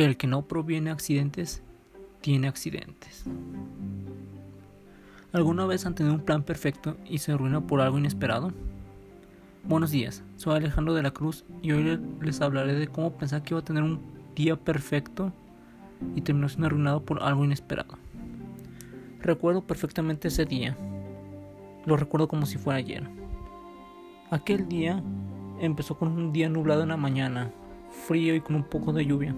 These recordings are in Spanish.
El que no proviene accidentes, tiene accidentes. ¿Alguna vez han tenido un plan perfecto y se arruina por algo inesperado? Buenos días, soy Alejandro de la Cruz y hoy les hablaré de cómo pensar que iba a tener un día perfecto y terminó siendo arruinado por algo inesperado. Recuerdo perfectamente ese día. Lo recuerdo como si fuera ayer. Aquel día empezó con un día nublado en la mañana, frío y con un poco de lluvia.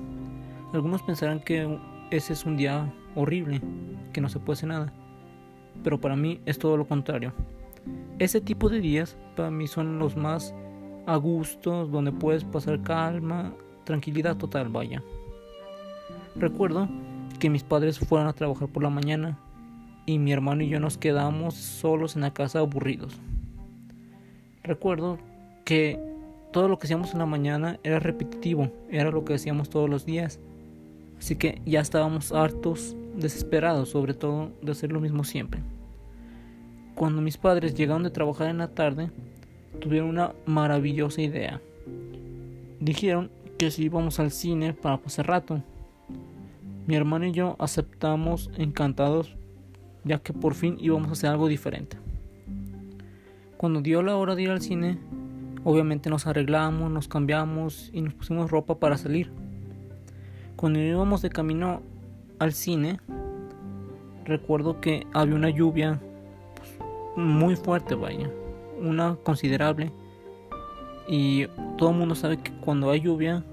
Algunos pensarán que ese es un día horrible, que no se puede hacer nada. Pero para mí es todo lo contrario. Ese tipo de días para mí son los más a gusto, donde puedes pasar calma, tranquilidad total, vaya. Recuerdo que mis padres fueron a trabajar por la mañana y mi hermano y yo nos quedamos solos en la casa aburridos. Recuerdo que todo lo que hacíamos en la mañana era repetitivo, era lo que hacíamos todos los días. Así que ya estábamos hartos, desesperados sobre todo de hacer lo mismo siempre. Cuando mis padres llegaron de trabajar en la tarde, tuvieron una maravillosa idea. Dijeron que si íbamos al cine para pasar rato. Mi hermano y yo aceptamos encantados ya que por fin íbamos a hacer algo diferente. Cuando dio la hora de ir al cine, obviamente nos arreglamos, nos cambiamos y nos pusimos ropa para salir. Cuando íbamos de camino al cine, recuerdo que había una lluvia pues, muy fuerte, vaya, una considerable. Y todo el mundo sabe que cuando hay lluvia,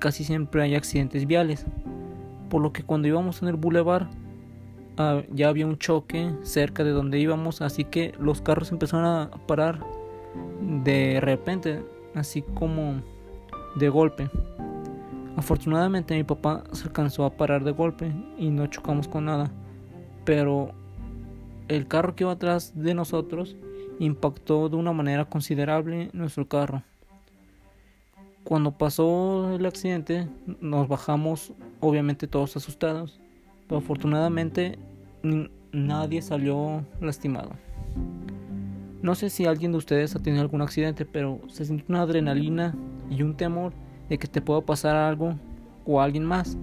casi siempre hay accidentes viales. Por lo que cuando íbamos en el bulevar, Ah, ya había un choque cerca de donde íbamos, así que los carros empezaron a parar de repente, así como de golpe. Afortunadamente mi papá se alcanzó a parar de golpe y no chocamos con nada, pero el carro que iba atrás de nosotros impactó de una manera considerable nuestro carro. Cuando pasó el accidente nos bajamos obviamente todos asustados pero afortunadamente nadie salió lastimado. No sé si alguien de ustedes ha tenido algún accidente, pero se siente una adrenalina y un temor de que te pueda pasar algo o alguien más.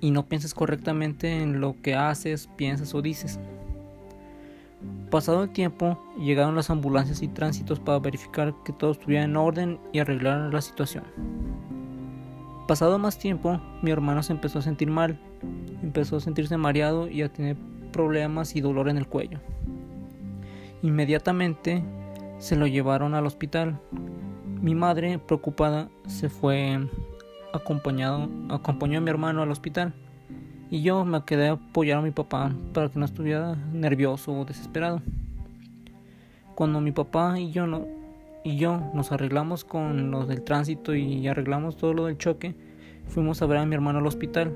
Y no piensas correctamente en lo que haces, piensas o dices. Pasado el tiempo, llegaron las ambulancias y tránsitos para verificar que todo estuviera en orden y arreglar la situación. Pasado más tiempo, mi hermano se empezó a sentir mal, empezó a sentirse mareado y a tener problemas y dolor en el cuello. Inmediatamente se lo llevaron al hospital. Mi madre, preocupada, se fue acompañado, acompañó a mi hermano al hospital y yo me quedé a apoyar a mi papá para que no estuviera nervioso o desesperado. Cuando mi papá y yo no, y yo nos arreglamos con los del tránsito y arreglamos todo lo del choque, fuimos a ver a mi hermano al hospital.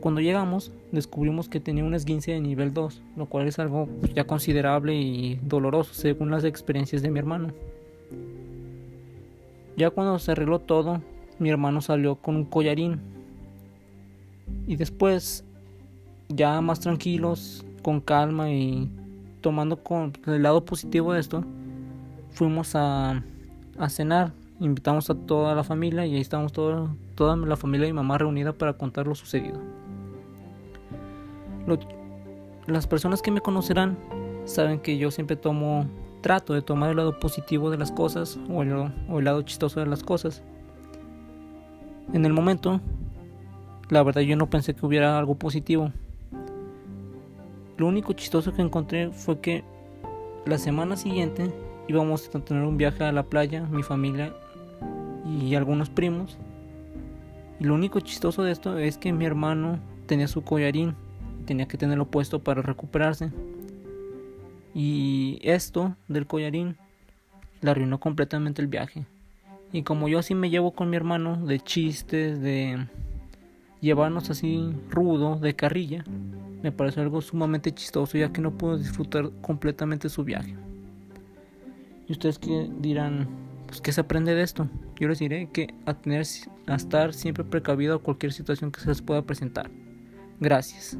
Cuando llegamos, descubrimos que tenía un esguince de nivel 2, lo cual es algo ya considerable y doloroso según las experiencias de mi hermano. Ya cuando se arregló todo, mi hermano salió con un collarín. Y después, ya más tranquilos, con calma y tomando con el lado positivo de esto, fuimos a, cenar, invitamos a toda la familia y ahí estábamos toda, toda la familia y mamá reunida para contar lo sucedido. las personas que me conocerán saben que yo siempre tomo, trato de tomar el lado positivo de las cosas o el, lado chistoso de las cosas. En el momento, la verdad yo no pensé que hubiera algo positivo. Lo único chistoso que encontré fue que la semana siguiente íbamos a tener un viaje a la playa, mi familia y algunos primos. Y lo único chistoso de esto es que mi hermano tenía su collarín, tenía que tenerlo puesto para recuperarse. Y esto del collarín le arruinó completamente el viaje. Y como yo así me llevo con mi hermano de chistes, de llevarnos así rudo, de carrilla, me pareció algo sumamente chistoso ya que no pudo disfrutar completamente su viaje. Y ustedes que dirán, pues ¿qué se aprende de esto? Yo les diré que a tener a estar siempre precavido a cualquier situación que se les pueda presentar. Gracias.